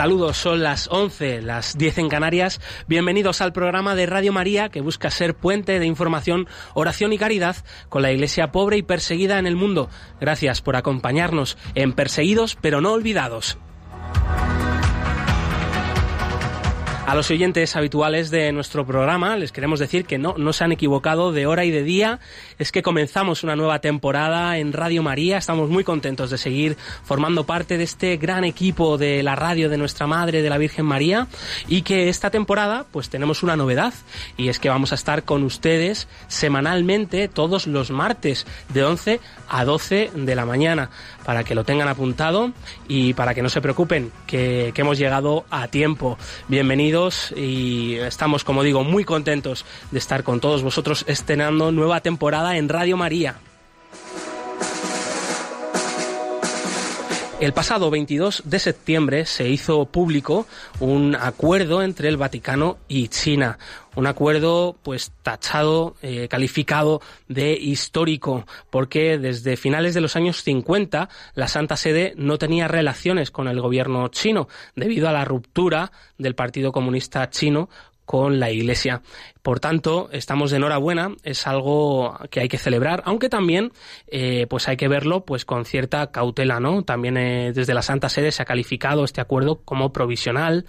Saludos, son las 11, las 10 en Canarias. Bienvenidos al programa de Radio María que busca ser puente de información, oración y caridad con la iglesia pobre y perseguida en el mundo. Gracias por acompañarnos en Perseguidos pero no olvidados. A los oyentes habituales de nuestro programa les queremos decir que no, no se han equivocado de hora y de día. Es que comenzamos una nueva temporada en Radio María. Estamos muy contentos de seguir formando parte de este gran equipo de la radio de nuestra Madre, de la Virgen María. Y que esta temporada pues tenemos una novedad y es que vamos a estar con ustedes semanalmente todos los martes de 11 a 12 de la mañana para que lo tengan apuntado y para que no se preocupen que, hemos llegado a tiempo. Bienvenidos y estamos, como digo, muy contentos de estar con todos vosotros estrenando nueva temporada en Radio María. El pasado 22 de septiembre se hizo público un acuerdo entre el Vaticano y China, un acuerdo pues tachado, eh, calificado de histórico, porque desde finales de los años 50 la Santa Sede no tenía relaciones con el gobierno chino debido a la ruptura del Partido Comunista Chino con la Iglesia. Por tanto, estamos de enhorabuena, es algo que hay que celebrar, aunque también eh, pues hay que verlo pues con cierta cautela, ¿no? También eh, desde la Santa Sede se ha calificado este acuerdo como provisional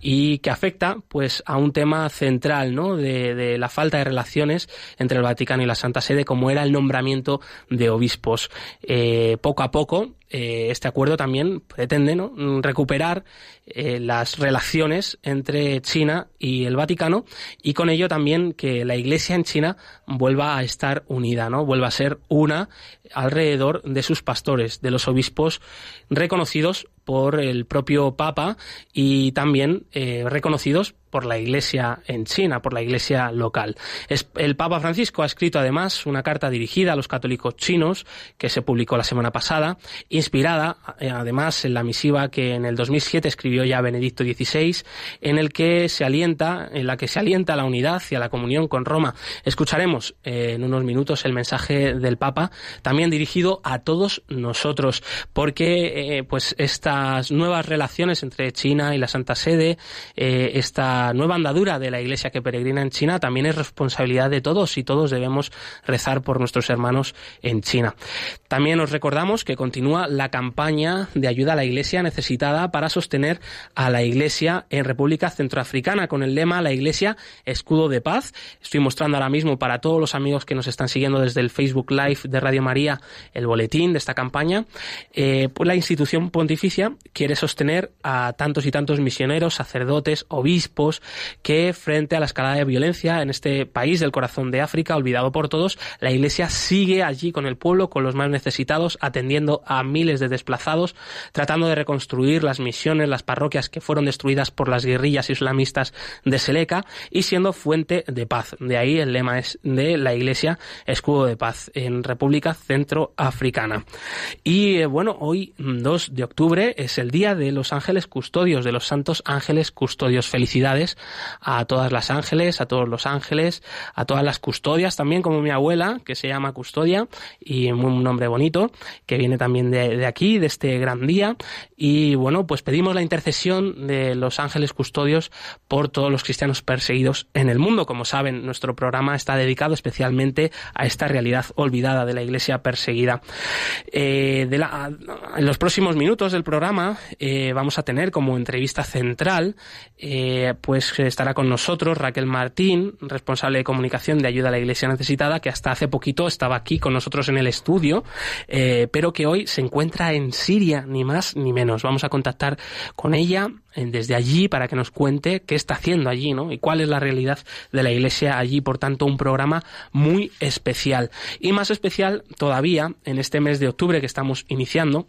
y que afecta pues a un tema central, ¿no? De, la falta de relaciones entre el Vaticano y la Santa Sede, como era el nombramiento de obispos. Eh, poco a poco este acuerdo también pretende ¿no? recuperar las relaciones entre China y el Vaticano y con ello también que la Iglesia en China vuelva a estar unida, ¿no? vuelva a ser una alrededor de sus pastores, de los obispos reconocidos por el propio Papa y también eh, reconocidos por la Iglesia en China, por la Iglesia local. el Papa Francisco ha escrito además una carta dirigida a los católicos chinos que se publicó la semana pasada, inspirada eh, además en la misiva que en el 2007 escribió ya Benedicto XVI, en el que se alienta, en la que se alienta la unidad y a la comunión con Roma. Escucharemos eh, en unos minutos el mensaje del Papa, también dirigido a todos nosotros, porque pues esta nuevas relaciones entre China y la Santa Sede, eh, esta nueva andadura de la Iglesia que peregrina en China, también es responsabilidad de todos y todos debemos rezar por nuestros hermanos en China. También os recordamos que continúa la campaña de ayuda a la Iglesia necesitada para sostener a la Iglesia en República Centroafricana con el lema La Iglesia Escudo de Paz. Estoy mostrando ahora mismo para todos los amigos que nos están siguiendo desde el Facebook Live de Radio María el boletín de esta campaña. Eh, pues la institución pontificia quiere sostener a tantos y tantos misioneros, sacerdotes, obispos, que frente a la escalada de violencia en este país del corazón de África, olvidado por todos, la Iglesia sigue allí con el pueblo, con los más necesitados, atendiendo a miles de desplazados, tratando de reconstruir las misiones, las parroquias que fueron destruidas por las guerrillas islamistas de Seleca y siendo fuente de paz. De ahí el lema es de la Iglesia escudo de paz en República Centroafricana. Y eh, bueno, hoy 2 de octubre es el día de los ángeles custodios, de los santos ángeles custodios. Felicidades a todas las ángeles, a todos los ángeles, a todas las custodias también, como mi abuela, que se llama Custodia, y un nombre bonito, que viene también de, aquí, de este gran día. Y bueno, pues pedimos la intercesión de los ángeles custodios por todos los cristianos perseguidos en el mundo. Como saben, nuestro programa está dedicado especialmente a esta realidad olvidada de la iglesia perseguida. Eh, en los próximos minutos del programa, eh, vamos a tener como entrevista central, eh, pues estará con nosotros Raquel Martín, responsable de comunicación de ayuda a la Iglesia Necesitada, que hasta hace poquito estaba aquí con nosotros en el estudio, eh, pero que hoy se encuentra en Siria, ni más ni menos. Vamos a contactar con ella desde allí para que nos cuente qué está haciendo allí, ¿no? Y cuál es la realidad de la Iglesia allí. Por tanto, un programa muy especial. Y más especial todavía en este mes de octubre que estamos iniciando,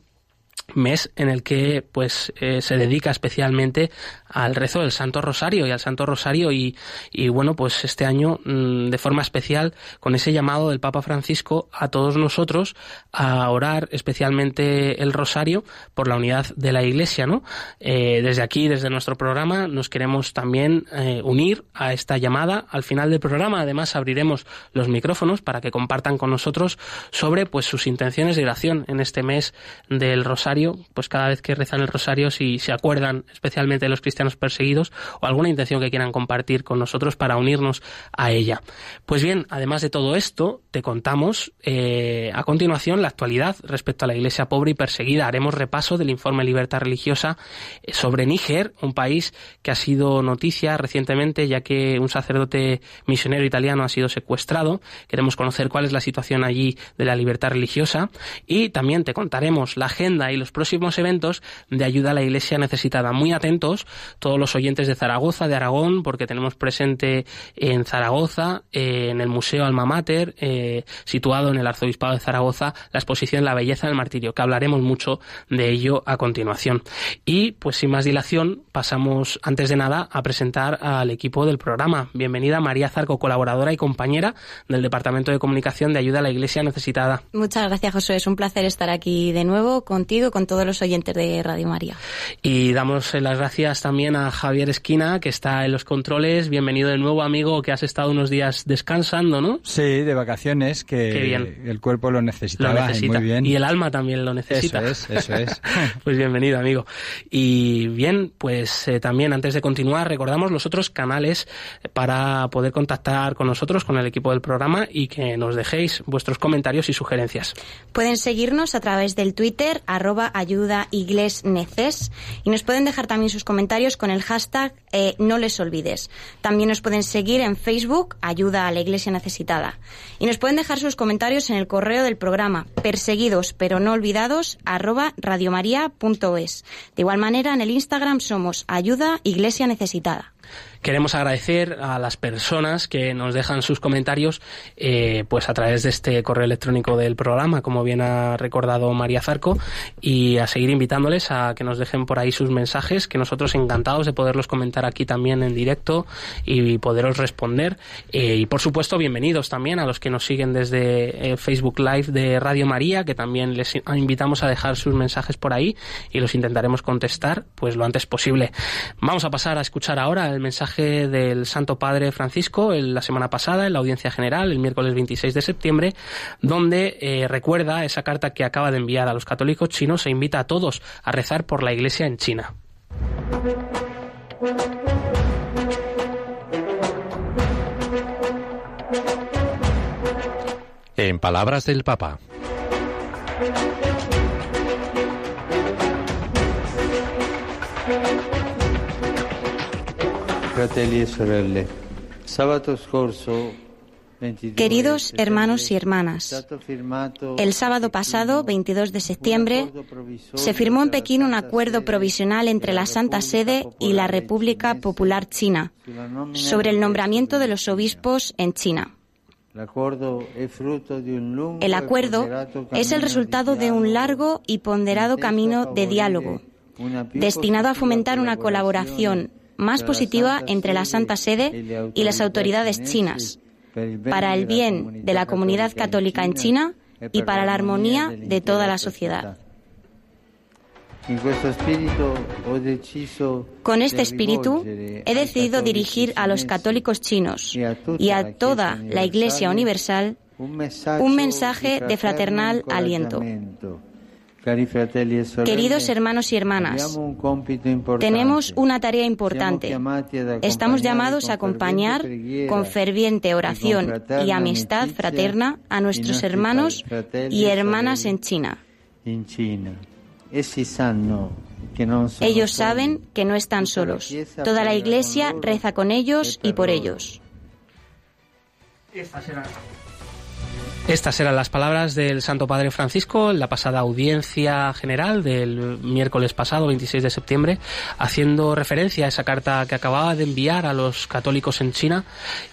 mes en el que pues eh, se dedica especialmente al rezo del Santo Rosario y al Santo Rosario y, y bueno pues este año mm, de forma especial con ese llamado del Papa Francisco a todos nosotros a orar especialmente el Rosario por la unidad de la Iglesia no eh, desde aquí desde nuestro programa nos queremos también eh, unir a esta llamada. Al final del programa además abriremos los micrófonos para que compartan con nosotros sobre pues sus intenciones de oración en este mes del Rosario pues cada vez que rezan el Rosario si se acuerdan especialmente de los cristianos perseguidos o alguna intención que quieran compartir con nosotros para unirnos a ella. Pues bien, además de todo esto, te contamos eh, a continuación la actualidad respecto a la Iglesia pobre y perseguida. Haremos repaso del informe Libertad Religiosa eh, sobre Níger, un país que ha sido noticia recientemente ya que un sacerdote misionero italiano ha sido secuestrado. Queremos conocer cuál es la situación allí de la libertad religiosa y también te contaremos la agenda y los próximos eventos de ayuda a la Iglesia necesitada. Muy atentos todos los oyentes de Zaragoza, de Aragón, porque tenemos presente en Zaragoza, eh, en el Museo Alma Mater, eh, situado en el Arzobispado de Zaragoza, la exposición La belleza del martirio, que hablaremos mucho de ello a continuación. Y pues sin más dilación, pasamos antes de nada a presentar al equipo del programa. Bienvenida María Zarco, colaboradora y compañera del Departamento de Comunicación de Ayuda a la Iglesia Necesitada. Muchas gracias, José. Es un placer estar aquí de nuevo contigo, con todos los oyentes de Radio María. Y damos las gracias también a Javier Esquina, que está en los controles. Bienvenido de nuevo, amigo, que has estado unos días descansando, ¿no? Sí, de vacaciones, que el cuerpo lo necesitaba. necesita. muy bien. Y el alma también lo necesita. Eso es, eso es. pues bienvenido, amigo. Y bien, pues eh, también antes de continuar, recordamos los otros canales para poder contactar con nosotros, con el equipo del programa y que nos dejéis vuestros comentarios y sugerencias. Pueden seguirnos a través del Twitter, arroba ayuda y nos pueden dejar también sus comentarios con el hashtag eh, No les olvides. También nos pueden seguir en Facebook, Ayuda a la Iglesia Necesitada. Y nos pueden dejar sus comentarios en el correo del programa, perseguidos pero no olvidados, arroba radiomaria.es. De igual manera, en el Instagram somos Ayuda Iglesia Necesitada. Queremos agradecer a las personas que nos dejan sus comentarios eh, pues a través de este correo electrónico del programa, como bien ha recordado María Zarco, y a seguir invitándoles a que nos dejen por ahí sus mensajes, que nosotros encantados de poderlos comentar aquí también en directo y poderos responder. Eh, y por supuesto, bienvenidos también a los que nos siguen desde eh, Facebook Live de Radio María, que también les invitamos a dejar sus mensajes por ahí y los intentaremos contestar pues lo antes posible. Vamos a pasar a escuchar ahora el mensaje del Santo Padre Francisco en la semana pasada en la audiencia general, el miércoles 26 de septiembre, donde eh, recuerda esa carta que acaba de enviar a los católicos chinos e invita a todos a rezar por la Iglesia en China. En palabras del Papa. Queridos hermanos y hermanas, el sábado pasado, 22 de septiembre, se firmó en Pekín un acuerdo provisional entre la Santa Sede y la República Popular China sobre el nombramiento de los obispos en China. El acuerdo es el resultado de un largo y ponderado camino de diálogo, destinado a fomentar una colaboración más positiva entre la Santa Sede y las autoridades chinas, para el bien de la comunidad católica en China y para la armonía de toda la sociedad. Con este espíritu he decidido dirigir a los católicos chinos y a toda la Iglesia Universal un mensaje de fraternal aliento. Queridos hermanos y hermanas, tenemos una tarea importante. Estamos llamados a acompañar con ferviente oración y amistad fraterna a nuestros hermanos y hermanas en China. Ellos saben que no están solos. Toda la Iglesia reza con ellos y por ellos. Estas eran las palabras del Santo Padre Francisco en la pasada audiencia general del miércoles pasado, 26 de septiembre, haciendo referencia a esa carta que acababa de enviar a los católicos en China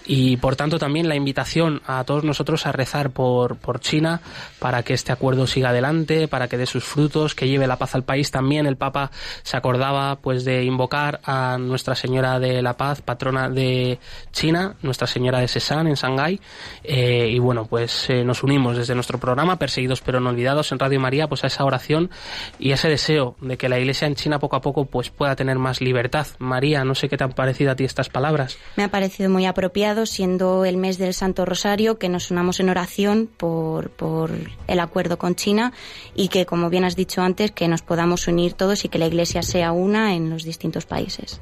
y, por tanto, también la invitación a todos nosotros a rezar por, por China para que este acuerdo siga adelante, para que dé sus frutos, que lleve la paz al país. También el Papa se acordaba pues de invocar a Nuestra Señora de la Paz, patrona de China, Nuestra Señora de Sesan en Shanghái. Eh, y bueno, pues eh, nos unimos desde nuestro programa Perseguidos pero no olvidados en Radio María pues a esa oración y ese deseo de que la Iglesia en China poco a poco pues pueda tener más libertad. María, no sé qué te han parecido a ti estas palabras. Me ha parecido muy apropiado siendo el mes del Santo Rosario que nos unamos en oración por, por el acuerdo con China y que como bien has dicho antes que nos podamos unir todos y que la Iglesia sea una en los distintos países.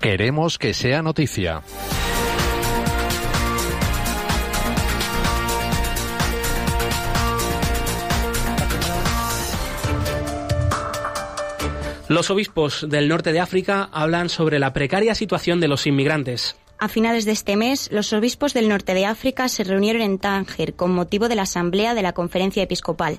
Queremos que sea noticia. Los obispos del norte de África hablan sobre la precaria situación de los inmigrantes. A finales de este mes, los obispos del norte de África se reunieron en Tánger con motivo de la asamblea de la Conferencia Episcopal.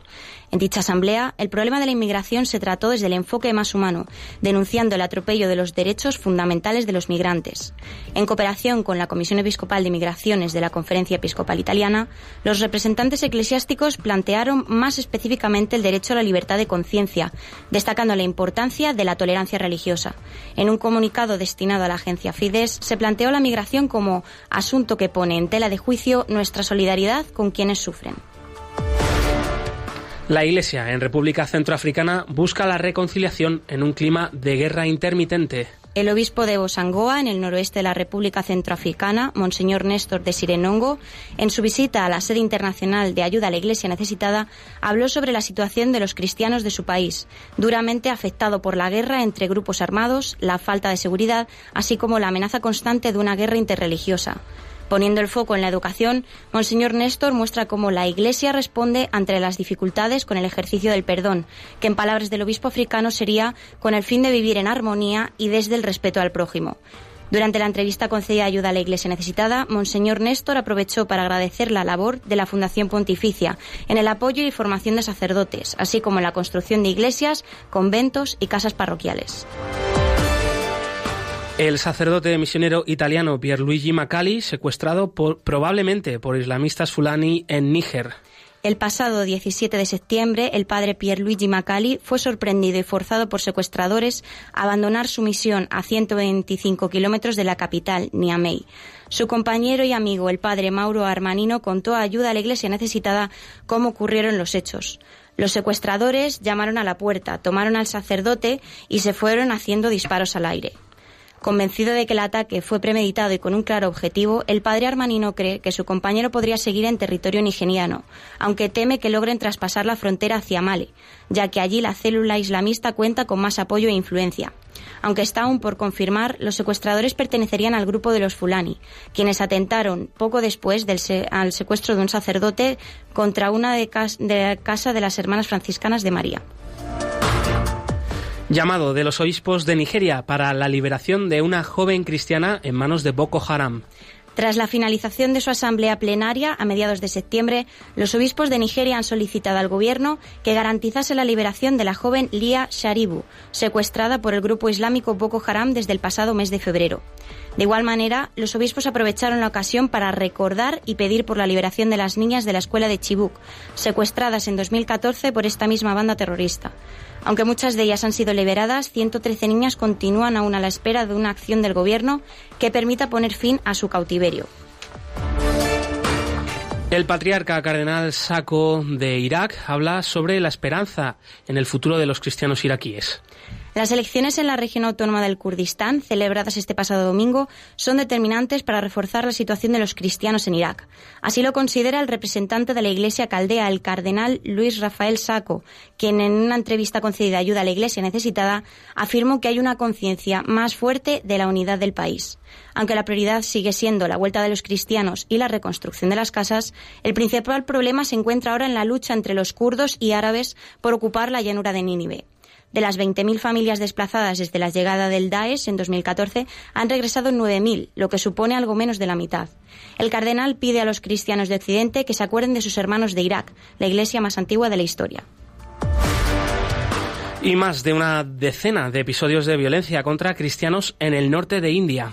En dicha asamblea, el problema de la inmigración se trató desde el enfoque más humano, denunciando el atropello de los derechos fundamentales de los migrantes. En cooperación con la Comisión Episcopal de Migraciones de la Conferencia Episcopal Italiana, los representantes eclesiásticos plantearon más específicamente el derecho a la libertad de conciencia, destacando la importancia de la tolerancia religiosa. En un comunicado destinado a la agencia Fides, se planteó la migración como asunto que pone en tela de juicio nuestra solidaridad con quienes sufren. La Iglesia en República Centroafricana busca la reconciliación en un clima de guerra intermitente. El obispo de Bosangoa, en el noroeste de la República Centroafricana, Monseñor Néstor de Sirenongo, en su visita a la sede internacional de ayuda a la Iglesia necesitada, habló sobre la situación de los cristianos de su país, duramente afectado por la guerra entre grupos armados, la falta de seguridad, así como la amenaza constante de una guerra interreligiosa. Poniendo el foco en la educación, Monseñor Néstor muestra cómo la Iglesia responde ante las dificultades con el ejercicio del perdón, que en palabras del obispo africano sería con el fin de vivir en armonía y desde el respeto al prójimo. Durante la entrevista concedida Ayuda a la Iglesia Necesitada, Monseñor Néstor aprovechó para agradecer la labor de la Fundación Pontificia en el apoyo y formación de sacerdotes, así como en la construcción de iglesias, conventos y casas parroquiales. El sacerdote misionero italiano Pierluigi Macali, secuestrado probablemente por islamistas fulani en Níger. El pasado 17 de septiembre, el padre Pierluigi Macali fue sorprendido y forzado por secuestradores a abandonar su misión a 125 kilómetros de la capital, Niamey. Su compañero y amigo, el padre Mauro Armanino, contó ayuda a la iglesia necesitada cómo ocurrieron los hechos. Los secuestradores llamaron a la puerta, tomaron al sacerdote y se fueron haciendo disparos al aire. Convencido de que el ataque fue premeditado y con un claro objetivo, el padre armanino cree que su compañero podría seguir en territorio nigeriano, aunque teme que logren traspasar la frontera hacia Mali, ya que allí la célula islamista cuenta con más apoyo e influencia. Aunque está aún por confirmar, los secuestradores pertenecerían al grupo de los Fulani, quienes atentaron poco después del secuestro de un sacerdote contra una de, de casa de las hermanas franciscanas de María llamado de los obispos de Nigeria para la liberación de una joven cristiana en manos de Boko Haram. Tras la finalización de su asamblea plenaria a mediados de septiembre, los obispos de Nigeria han solicitado al gobierno que garantizase la liberación de la joven Lia Sharibu, secuestrada por el grupo islámico Boko Haram desde el pasado mes de febrero. De igual manera, los obispos aprovecharon la ocasión para recordar y pedir por la liberación de las niñas de la escuela de Chibuk, secuestradas en 2014 por esta misma banda terrorista. Aunque muchas de ellas han sido liberadas, 113 niñas continúan aún a la espera de una acción del Gobierno que permita poner fin a su cautiverio. El patriarca cardenal Saco de Irak habla sobre la esperanza en el futuro de los cristianos iraquíes. Las elecciones en la región autónoma del Kurdistán, celebradas este pasado domingo, son determinantes para reforzar la situación de los cristianos en Irak. Así lo considera el representante de la Iglesia caldea, el cardenal Luis Rafael Saco, quien en una entrevista concedida ayuda a la Iglesia necesitada afirmó que hay una conciencia más fuerte de la unidad del país. Aunque la prioridad sigue siendo la vuelta de los cristianos y la reconstrucción de las casas, el principal problema se encuentra ahora en la lucha entre los kurdos y árabes por ocupar la llanura de Nínive. De las 20.000 familias desplazadas desde la llegada del Daesh en 2014, han regresado 9.000, lo que supone algo menos de la mitad. El cardenal pide a los cristianos de Occidente que se acuerden de sus hermanos de Irak, la iglesia más antigua de la historia. Y más de una decena de episodios de violencia contra cristianos en el norte de India.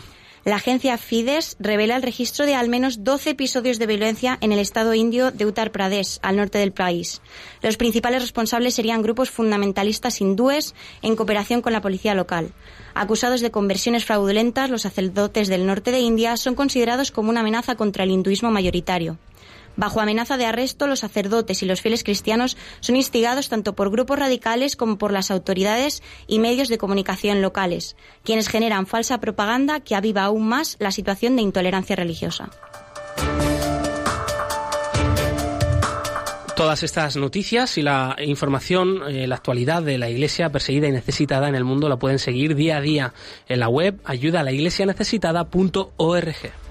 La agencia Fides revela el registro de al menos 12 episodios de violencia en el estado indio de Uttar Pradesh, al norte del país. Los principales responsables serían grupos fundamentalistas hindúes en cooperación con la policía local. Acusados de conversiones fraudulentas, los sacerdotes del norte de India son considerados como una amenaza contra el hinduismo mayoritario. Bajo amenaza de arresto, los sacerdotes y los fieles cristianos son instigados tanto por grupos radicales como por las autoridades y medios de comunicación locales, quienes generan falsa propaganda que aviva aún más la situación de intolerancia religiosa. Todas estas noticias y la información, eh, la actualidad de la Iglesia perseguida y necesitada en el mundo la pueden seguir día a día en la web ayudalaiglesianecesitada.org.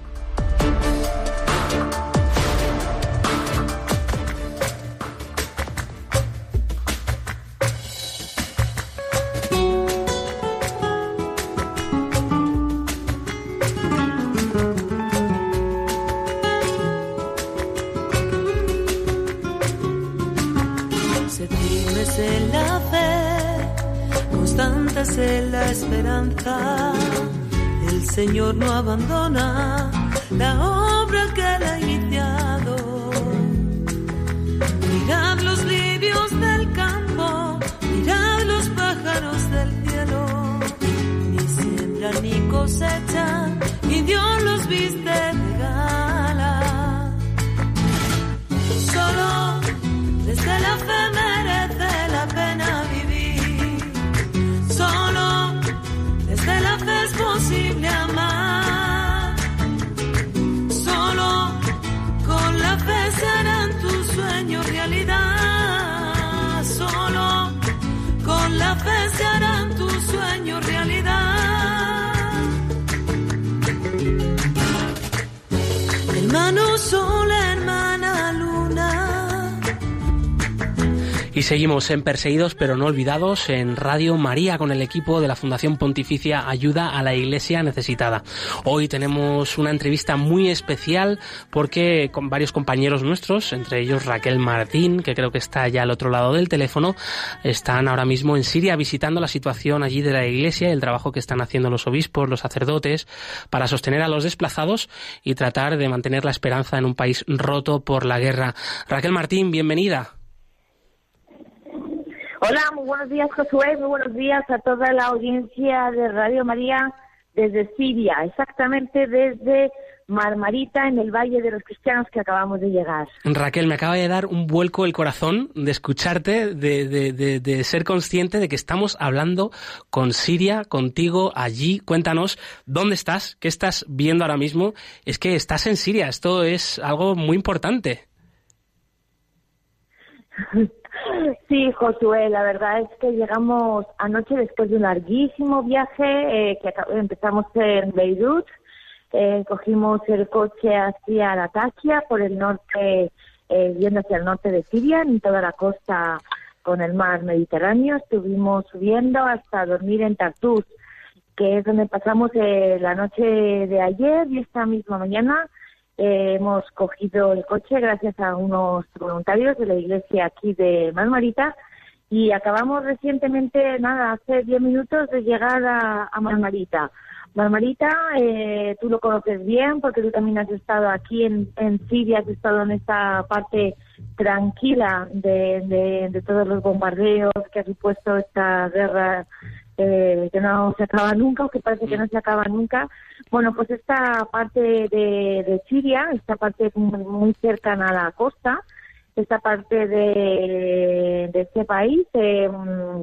En Perseguidos pero no olvidados en Radio María con el equipo de la Fundación Pontificia Ayuda a la Iglesia Necesitada. Hoy tenemos una entrevista muy especial porque con varios compañeros nuestros, entre ellos Raquel Martín, que creo que está ya al otro lado del teléfono, están ahora mismo en Siria visitando la situación allí de la Iglesia y el trabajo que están haciendo los obispos, los sacerdotes, para sostener a los desplazados y tratar de mantener la esperanza en un país roto por la guerra. Raquel Martín, bienvenida. Hola, muy buenos días Josué, muy buenos días a toda la audiencia de Radio María desde Siria, exactamente desde Marmarita, en el Valle de los Cristianos que acabamos de llegar. Raquel, me acaba de dar un vuelco el corazón de escucharte, de, de, de, de, ser consciente de que estamos hablando con Siria, contigo, allí. Cuéntanos, ¿dónde estás? ¿Qué estás viendo ahora mismo? Es que estás en Siria, esto es algo muy importante. Sí, Josué, la verdad es que llegamos anoche después de un larguísimo viaje eh, que empezamos en Beirut. Eh, cogimos el coche hacia Latakia por el norte, eh, yendo hacia el norte de Siria, en toda la costa con el mar Mediterráneo. Estuvimos subiendo hasta dormir en Tartus, que es donde pasamos eh, la noche de ayer y esta misma mañana eh, hemos cogido el coche gracias a unos voluntarios de la iglesia aquí de Marmarita y acabamos recientemente, nada, hace 10 minutos de llegar a, a Marmarita. Marmarita, eh, tú lo conoces bien porque tú también has estado aquí en, en Siria, has estado en esta parte tranquila de, de, de todos los bombardeos que ha supuesto esta guerra eh, que no se acaba nunca o que parece que no se acaba nunca. Bueno, pues esta parte de, Siria, esta parte muy cercana a la costa, esta parte de, este país eh,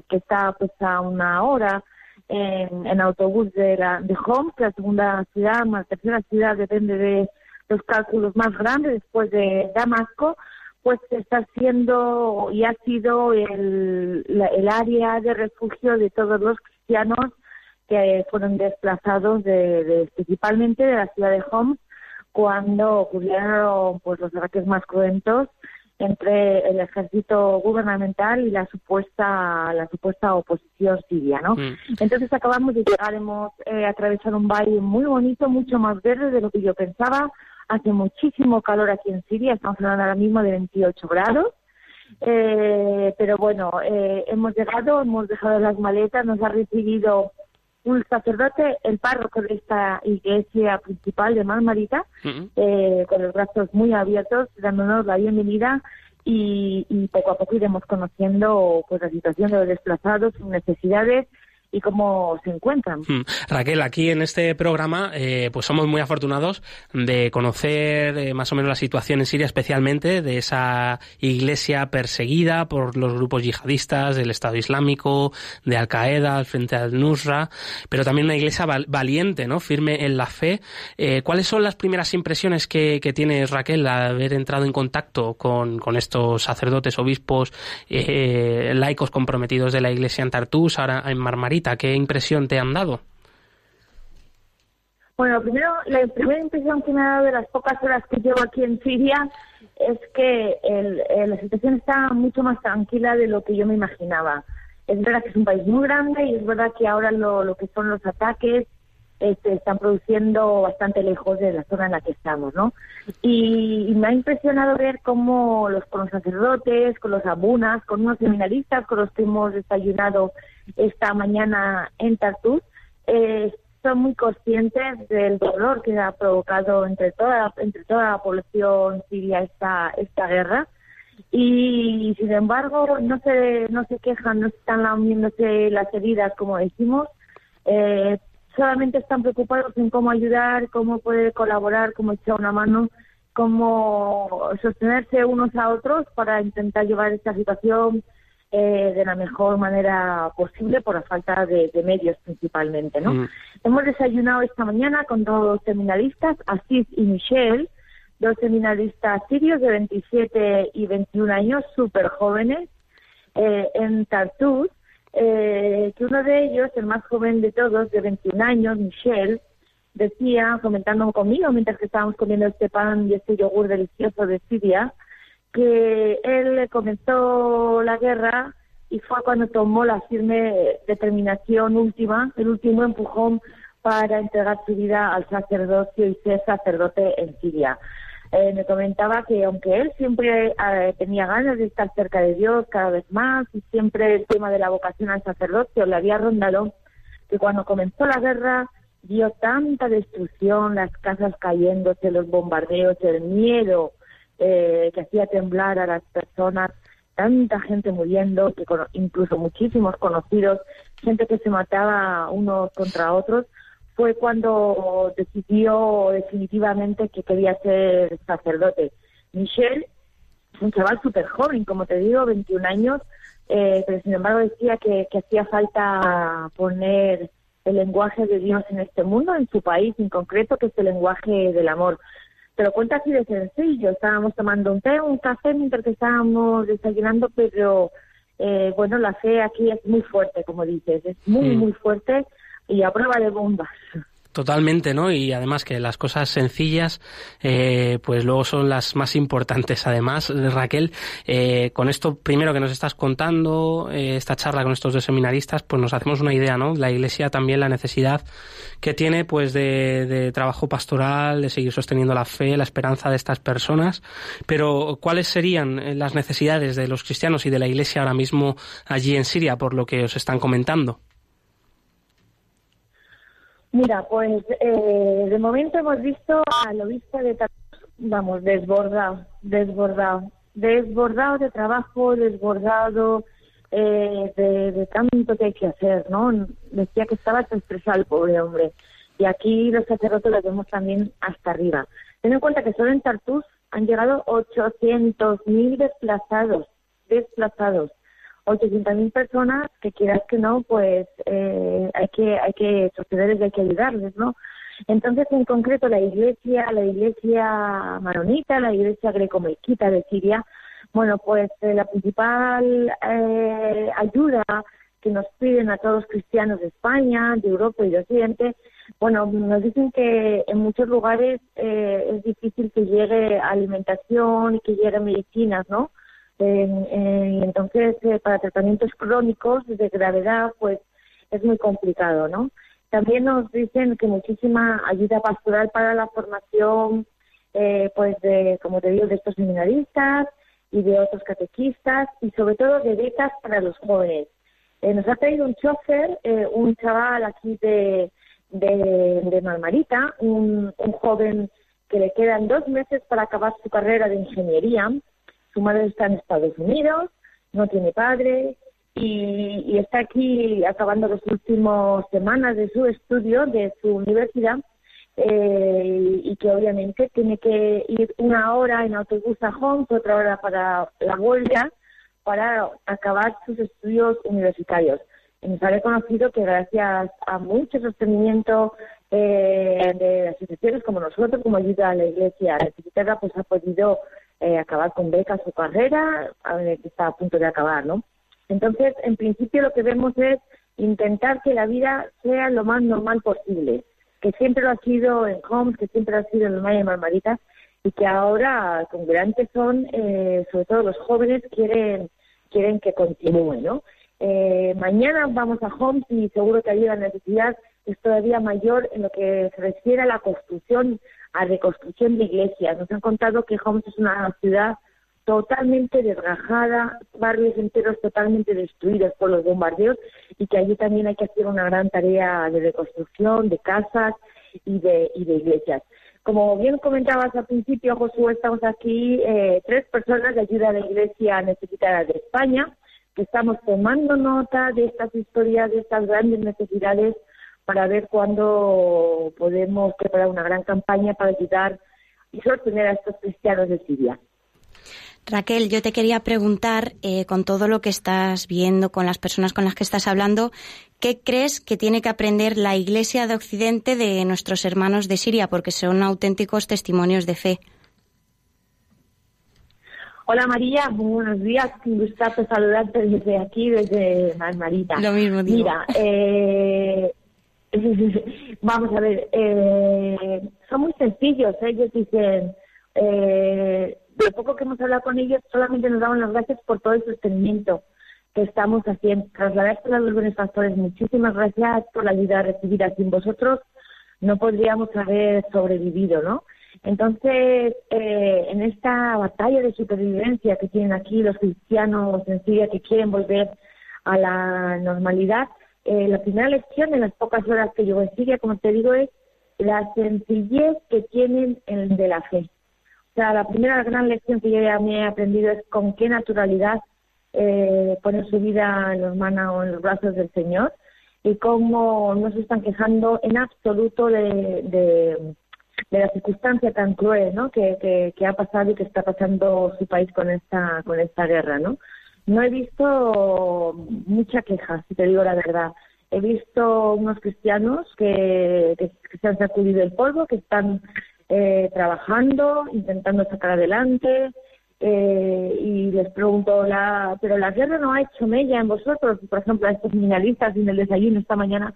que está pues a una hora en, autobús de, la, de Homs, la segunda ciudad, la tercera ciudad, depende de los cálculos más grandes después de Damasco, pues está siendo y ha sido el, el área de refugio de todos los cristianos que fueron desplazados de, principalmente de la ciudad de Homs cuando ocurrieron pues los ataques más cruentos entre el ejército gubernamental y la supuesta la supuesta oposición siria, ¿no? Mm. Entonces acabamos de llegar, hemos eh, atravesado un valle muy bonito, mucho más verde de lo que yo pensaba. Hace muchísimo calor aquí en Siria, estamos hablando ahora mismo de 28 grados. Eh, pero bueno, eh, hemos llegado, hemos dejado las maletas, nos ha recibido un sacerdote, el párroco de esta iglesia principal de Marmarita, eh, con los brazos muy abiertos, dándonos la bienvenida y, y, poco a poco iremos conociendo pues la situación de los desplazados, sus necesidades y cómo se encuentran. Hmm. Raquel, aquí en este programa eh, pues somos muy afortunados de conocer eh, más o menos la situación en Siria, especialmente de esa iglesia perseguida por los grupos yihadistas del Estado Islámico, de Al Qaeda, al frente al Nusra, pero también una iglesia valiente, ¿no? firme en la fe. Eh, ¿Cuáles son las primeras impresiones que, que tienes, Raquel, al haber entrado en contacto con, con estos sacerdotes, obispos, laicos comprometidos de la iglesia en Tartus, ahora en Marmarita? ¿Qué impresión te han dado? Bueno, primero, la primera impresión que me ha dado de las pocas horas que llevo aquí en Siria es que la situación está mucho más tranquila de lo que yo me imaginaba. Es verdad que es un país muy grande y es verdad que ahora lo, que son los ataques este, están produciendo bastante lejos de la zona en la que estamos, ¿no? Y, me ha impresionado ver cómo los, con los sacerdotes, con los abunas, con unos seminaristas con los que hemos desayunado esta mañana en Tartus, eh, son muy conscientes del dolor que ha provocado entre toda, entre toda la población siria esta, esta guerra y sin embargo no se no se quejan no están lamiéndose las heridas como decimos eh, solamente están preocupados en cómo ayudar cómo poder colaborar cómo echar una mano cómo sostenerse unos a otros para intentar llevar esta situación eh, de la mejor manera posible por la falta de, medios principalmente, ¿no? Mm. Hemos desayunado esta mañana con dos seminaristas, Asís y Michelle, dos seminaristas sirios de 27 y 21 años, súper jóvenes, eh, en Tartus, eh, que uno de ellos, el más joven de todos, de 21 años, Michelle, decía, comentando conmigo mientras que estábamos comiendo este pan y este yogur delicioso de Siria, que él comenzó la guerra y fue cuando tomó la firme determinación última, el último empujón para entregar su vida al sacerdocio y ser sacerdote en Siria. Eh, me comentaba que aunque él siempre eh, tenía ganas de estar cerca de Dios cada vez más y siempre el tema de la vocación al sacerdocio le había rondado, que cuando comenzó la guerra vio tanta destrucción, las casas cayéndose, los bombardeos, el miedo eh, que hacía temblar a las personas, tanta gente muriendo, que incluso muchísimos conocidos, gente que se mataba unos contra otros, fue cuando decidió definitivamente que quería ser sacerdote. Michelle, un chaval súper joven, como te digo, 21 años, eh, pero sin embargo decía que, que hacía falta poner el lenguaje de Dios en este mundo, en su país en concreto, que es el lenguaje del amor. Te lo cuento así de sencillo. Estábamos tomando un té, un café mientras que estábamos desayunando, pero eh, bueno, la fe aquí es muy fuerte, como dices, es muy, mm. muy fuerte y a prueba de bombas. Totalmente, ¿no? Y además que las cosas sencillas, eh, pues luego son las más importantes. Además, Raquel, eh, con esto primero que nos estás contando, eh, esta charla con estos dos seminaristas, pues nos hacemos una idea, ¿no? La Iglesia también la necesidad que tiene, pues, de, de trabajo pastoral, de seguir sosteniendo la fe, la esperanza de estas personas. Pero, ¿cuáles serían las necesidades de los cristianos y de la Iglesia ahora mismo allí en Siria, por lo que os están comentando? Mira, pues eh, de momento hemos visto al obispo de vamos, desbordado, desbordado, desbordado de trabajo, desbordado eh, de, tanto que hay que hacer, ¿no? Decía que estaba estresado el pobre hombre. Y aquí los sacerdotes los vemos también hasta arriba. Ten en cuenta que solo en Tartus han llegado 800.000 desplazados, desplazados. 800.000 personas que quieras que no, pues eh, hay que hay que y hay que ayudarles, ¿no? Entonces, en concreto, la iglesia, la iglesia maronita, la iglesia greco-melquita de Siria, bueno, pues eh, la principal eh, ayuda que nos piden a todos los cristianos de España, de Europa y de Occidente, bueno, nos dicen que en muchos lugares eh, es difícil que llegue alimentación y que llegue medicinas, ¿no? Y entonces, para tratamientos crónicos de gravedad, pues es muy complicado, ¿no? También nos dicen que muchísima ayuda pastoral para la formación, pues de, como te digo, de estos seminaristas, y de otros catequistas y sobre todo de becas para los jóvenes. Eh, nos ha traído un chofer, eh, un chaval aquí de, de, Marmarita, un, joven que le quedan dos meses para acabar su carrera de ingeniería. Su madre está en Estados Unidos, no tiene padre y, y está aquí acabando las últimas semanas de su estudio, de su universidad eh, y que obviamente tiene que ir una hora en autobús a Homs, otra hora para la huelga, para acabar sus estudios universitarios. Nos ha reconocido que gracias a mucho sostenimiento eh, de asociaciones como nosotros, como ayuda a la Iglesia necesitada, pues ha podido eh, acabar con becas su carrera, está a punto de acabar, ¿no? Entonces, en principio lo que vemos es intentar que la vida sea lo más normal posible que siempre lo ha sido en Homs, que siempre ha sido en Maya Marmarita y que ahora con gran son, eh, sobre todo los jóvenes, quieren, quieren que continúe, ¿no? Eh, mañana vamos a Homs y seguro que ahí la necesidad es todavía mayor en lo que se refiere a la construcción, a reconstrucción de iglesias. Nos han contado que Homs es una ciudad totalmente desgajada, barrios enteros totalmente destruidos por los bombardeos y que allí también hay que hacer una gran tarea de reconstrucción de casas y de, y de iglesias. Como bien comentabas al principio, Josué, estamos aquí eh, tres personas de ayuda la iglesia necesitada de España, que estamos tomando nota de estas historias, de estas grandes necesidades, para ver cuándo podemos preparar una gran campaña para ayudar y sostener a estos cristianos de Siria. Raquel, yo te quería preguntar, eh, con todo lo que estás viendo, con las personas con las que estás hablando, ¿qué crees que tiene que aprender la Iglesia de Occidente de nuestros hermanos de Siria? Porque son auténticos testimonios de fe. Hola María, buenos días, un gustazo saludarte desde aquí, desde Marmarita. Lo mismo digo. Mira, eh, vamos a ver, eh, son muy sencillos, ellos dicen, eh, de poco que hemos hablado con ellos, solamente nos daban las gracias por todo el sostenimiento que estamos haciendo. Trasladarse a los benefactores, muchísimas gracias por la ayuda recibida. Sin vosotros no podríamos haber sobrevivido, ¿no? Entonces, eh, en esta batalla de supervivencia que tienen aquí los cristianos en Siria que quieren volver a la normalidad, eh, la primera lección en las pocas horas que llevo en Siria, como te digo, es la sencillez que tienen el de la fe. O sea, la primera gran lección que yo ya me he aprendido es con qué naturalidad eh, poner su vida en los manos o en los brazos del Señor y cómo no se están quejando en absoluto de, de, la circunstancia tan cruel ¿no? Que, que, ha pasado y que está pasando su país con esta, con esta guerra. ¿no? No he visto mucha queja, si te digo la verdad. He visto unos cristianos que, que se han sacudido el polvo, que están eh, trabajando, intentando sacar adelante. Eh, y les pregunto, la, pero la guerra no ha hecho mella en vosotros, por ejemplo, a estos finalistas en el desayuno esta mañana.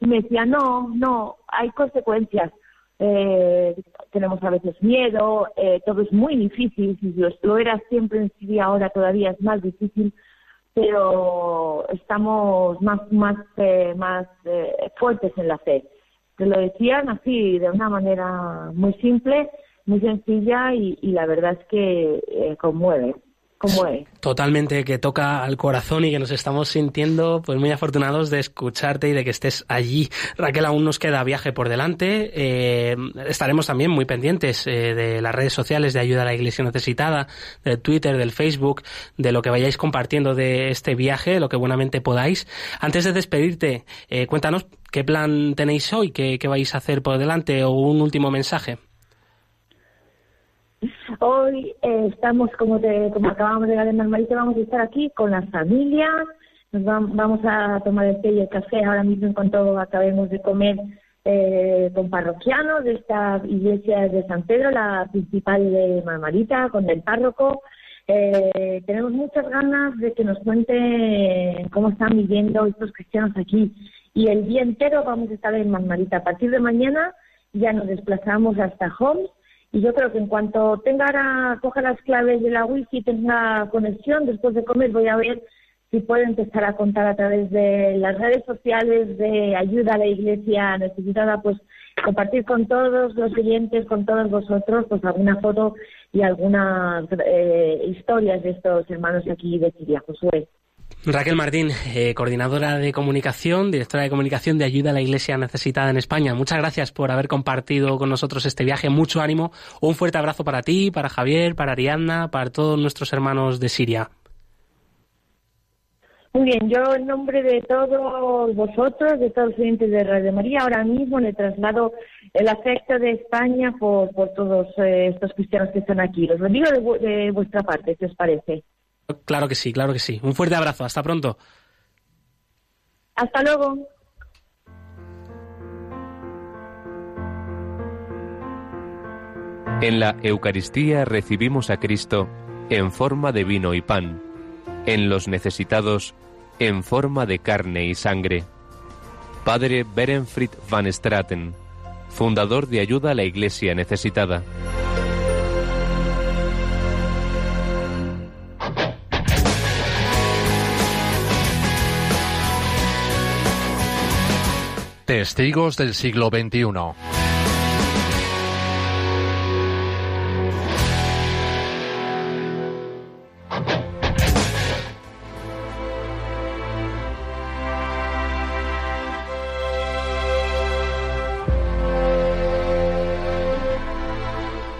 Y me decía, no, no, hay consecuencias. Eh, tenemos a veces miedo, eh, todo es muy difícil, si lo era siempre en Siria, ahora todavía es más difícil, pero estamos más, más, eh, más eh, fuertes en la fe lo decían así, de una manera muy simple, muy sencilla y, la verdad es que eh, conmueve. Cómo es. Totalmente, que toca al corazón y que nos estamos sintiendo pues muy afortunados de escucharte y de que estés allí. Raquel, aún nos queda viaje por delante. Eh, estaremos también muy pendientes eh, de las redes sociales de ayuda a la Iglesia necesitada, del Twitter, del Facebook, de lo que vayáis compartiendo de este viaje, lo que buenamente podáis. Antes de despedirte, eh, cuéntanos qué plan tenéis hoy, qué, qué vais a hacer por delante o un último mensaje. Hoy eh, estamos, como, te, como acabamos de en Marmarita, vamos a estar aquí con las familias, nos vamos a tomar el té y el café ahora mismo en cuanto acabemos de comer eh, con parroquianos de esta iglesia de San Pedro, la principal de Marmarita, con el párroco. Eh, tenemos muchas ganas de que nos cuenten cómo están viviendo estos cristianos aquí. Y el día entero vamos a estar en Marmarita. A partir de mañana ya nos desplazamos hasta Homs y yo creo que en cuanto tenga ahora, coja las claves de la wifi tenga conexión, después de comer voy a ver si puedo empezar a contar a través de las redes sociales de ayuda a la iglesia necesitada, pues compartir con todos los clientes, con todos vosotros, pues alguna foto y algunas eh, historias de estos hermanos aquí de Siria, Josué. Raquel Martín, eh, coordinadora de comunicación, directora de comunicación de Ayuda a la Iglesia Necesitada en España. Muchas gracias por haber compartido con nosotros este viaje. Mucho ánimo. Un fuerte abrazo para ti, para Javier, para Ariadna, para todos nuestros hermanos de Siria. Muy bien, yo en nombre de todos vosotros, de todos los clientes de Radio María, ahora mismo le traslado el afecto de España por, por todos eh, estos cristianos que están aquí. Los bendigo de, de vuestra parte, ¿qué os parece? Claro que sí, claro que sí. Un fuerte abrazo. Hasta pronto. Hasta luego. En la Eucaristía recibimos a Cristo en forma de vino y pan, en los necesitados en forma de carne y sangre. Padre Berenfried van Straten, fundador de Ayuda a la Iglesia Necesitada. Testigos del siglo XXI.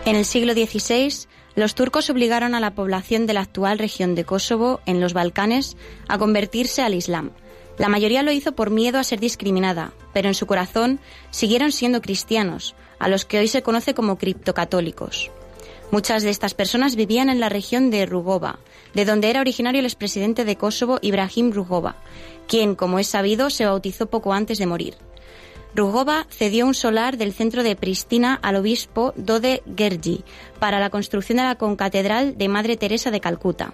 En el siglo XVI, los turcos obligaron a la población de la actual región de Kosovo, en los Balcanes, a convertirse al Islam. La mayoría lo hizo por miedo a ser discriminada, pero en su corazón siguieron siendo cristianos, a los que hoy se conoce como criptocatólicos. Muchas de estas personas vivían en la región de Rugova, de donde era originario el expresidente de Kosovo Ibrahim Rugova, quien, como es sabido, se bautizó poco antes de morir. Rugova cedió un solar del centro de Pristina al obispo Dode Gergi para la construcción de la concatedral de Madre Teresa de Calcuta.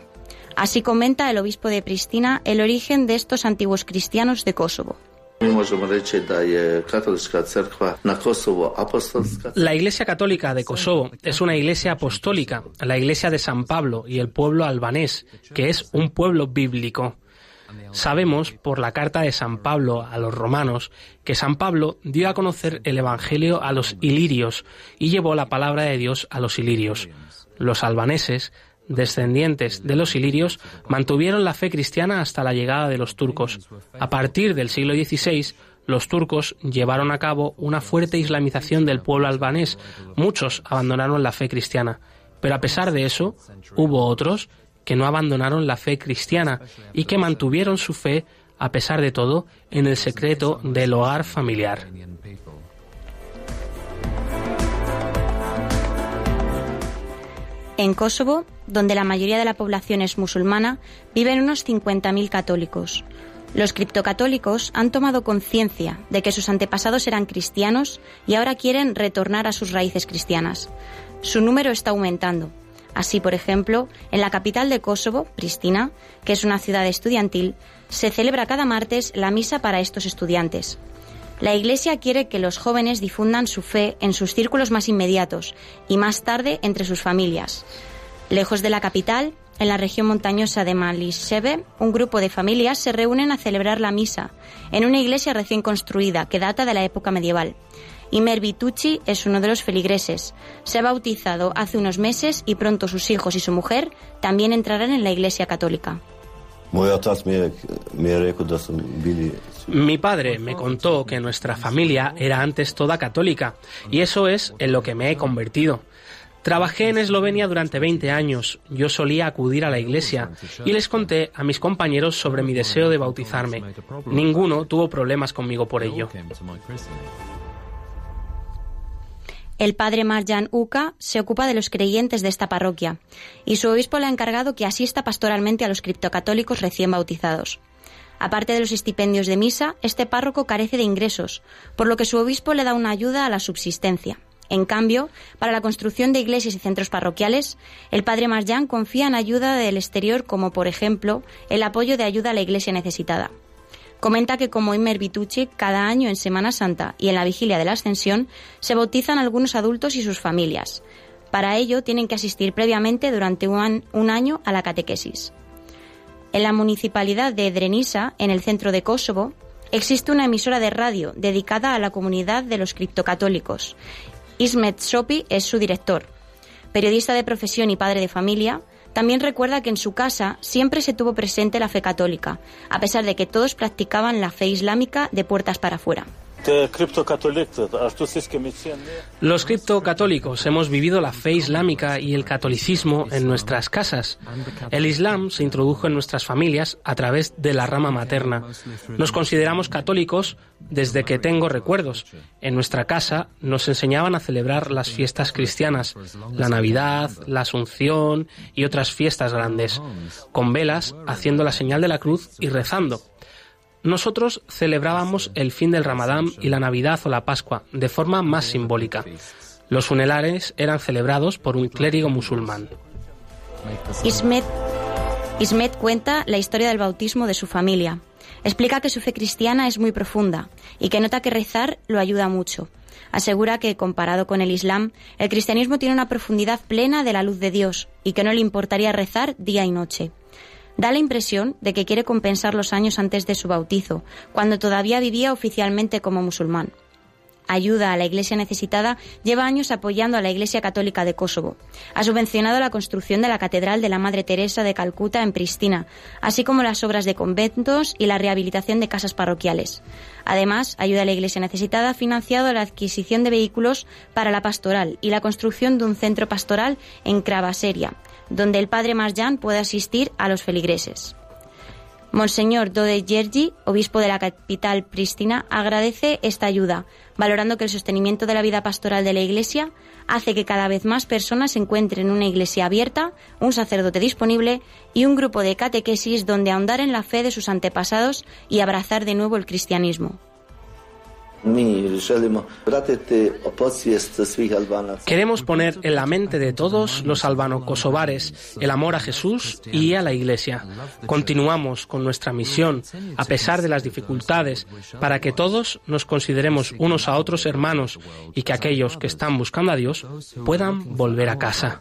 Así comenta el obispo de Pristina el origen de estos antiguos cristianos de Kosovo. La Iglesia Católica de Kosovo es una iglesia apostólica, la Iglesia de San Pablo y el pueblo albanés, que es un pueblo bíblico. Sabemos por la carta de San Pablo a los romanos que San Pablo dio a conocer el Evangelio a los ilirios y llevó la palabra de Dios a los ilirios. Los albaneses descendientes de los ilirios, mantuvieron la fe cristiana hasta la llegada de los turcos. A partir del siglo XVI, los turcos llevaron a cabo una fuerte islamización del pueblo albanés. Muchos abandonaron la fe cristiana. Pero a pesar de eso, hubo otros que no abandonaron la fe cristiana y que mantuvieron su fe, a pesar de todo, en el secreto del hogar familiar. En Kosovo, donde la mayoría de la población es musulmana, viven unos 50.000 católicos. Los criptocatólicos han tomado conciencia de que sus antepasados eran cristianos y ahora quieren retornar a sus raíces cristianas. Su número está aumentando. Así, por ejemplo, en la capital de Kosovo, Pristina, que es una ciudad estudiantil, se celebra cada martes la misa para estos estudiantes. La Iglesia quiere que los jóvenes difundan su fe en sus círculos más inmediatos y más tarde entre sus familias. Lejos de la capital, en la región montañosa de Malisebe, un grupo de familias se reúnen a celebrar la misa en una iglesia recién construida que data de la época medieval. Imer Vitucci es uno de los feligreses. Se ha bautizado hace unos meses y pronto sus hijos y su mujer también entrarán en la iglesia católica. Mi padre me contó que nuestra familia era antes toda católica y eso es en lo que me he convertido. Trabajé en Eslovenia durante 20 años. Yo solía acudir a la iglesia y les conté a mis compañeros sobre mi deseo de bautizarme. Ninguno tuvo problemas conmigo por ello. El padre Marjan Uka se ocupa de los creyentes de esta parroquia y su obispo le ha encargado que asista pastoralmente a los criptocatólicos recién bautizados. Aparte de los estipendios de misa, este párroco carece de ingresos, por lo que su obispo le da una ayuda a la subsistencia. En cambio, para la construcción de iglesias y centros parroquiales, el padre Marjan confía en ayuda del exterior como, por ejemplo, el apoyo de ayuda a la iglesia necesitada. Comenta que como Imer Vitucci, cada año en Semana Santa y en la vigilia de la Ascensión se bautizan algunos adultos y sus familias. Para ello tienen que asistir previamente durante un año a la catequesis. En la municipalidad de Drenisa, en el centro de Kosovo, existe una emisora de radio dedicada a la comunidad de los criptocatólicos Ismet Sopi es su director. Periodista de profesión y padre de familia, también recuerda que en su casa siempre se tuvo presente la fe católica, a pesar de que todos practicaban la fe islámica de puertas para afuera. Los criptocatólicos hemos vivido la fe islámica y el catolicismo en nuestras casas. El Islam se introdujo en nuestras familias a través de la rama materna. Nos consideramos católicos desde que tengo recuerdos. En nuestra casa nos enseñaban a celebrar las fiestas cristianas, la Navidad, la Asunción y otras fiestas grandes, con velas, haciendo la señal de la cruz y rezando. Nosotros celebrábamos el fin del Ramadán y la Navidad o la Pascua de forma más simbólica. Los funerales eran celebrados por un clérigo musulmán. Ismet, Ismet cuenta la historia del bautismo de su familia. Explica que su fe cristiana es muy profunda y que nota que rezar lo ayuda mucho. Asegura que, comparado con el Islam, el cristianismo tiene una profundidad plena de la luz de Dios y que no le importaría rezar día y noche. Da la impresión de que quiere compensar los años antes de su bautizo, cuando todavía vivía oficialmente como musulmán. Ayuda a la Iglesia necesitada lleva años apoyando a la Iglesia Católica de Kosovo. Ha subvencionado la construcción de la Catedral de la Madre Teresa de Calcuta en Pristina, así como las obras de conventos y la rehabilitación de casas parroquiales. Además, Ayuda a la Iglesia necesitada ha financiado la adquisición de vehículos para la pastoral y la construcción de un centro pastoral en Cravaseria, donde el padre Marjan puede asistir a los feligreses. Monseñor Dode Gergi, obispo de la capital Pristina, agradece esta ayuda, valorando que el sostenimiento de la vida pastoral de la Iglesia hace que cada vez más personas encuentren una iglesia abierta, un sacerdote disponible y un grupo de catequesis donde ahondar en la fe de sus antepasados y abrazar de nuevo el cristianismo. Queremos poner en la mente de todos los albano-kosovares el amor a Jesús y a la Iglesia. Continuamos con nuestra misión, a pesar de las dificultades, para que todos nos consideremos unos a otros hermanos y que aquellos que están buscando a Dios puedan volver a casa.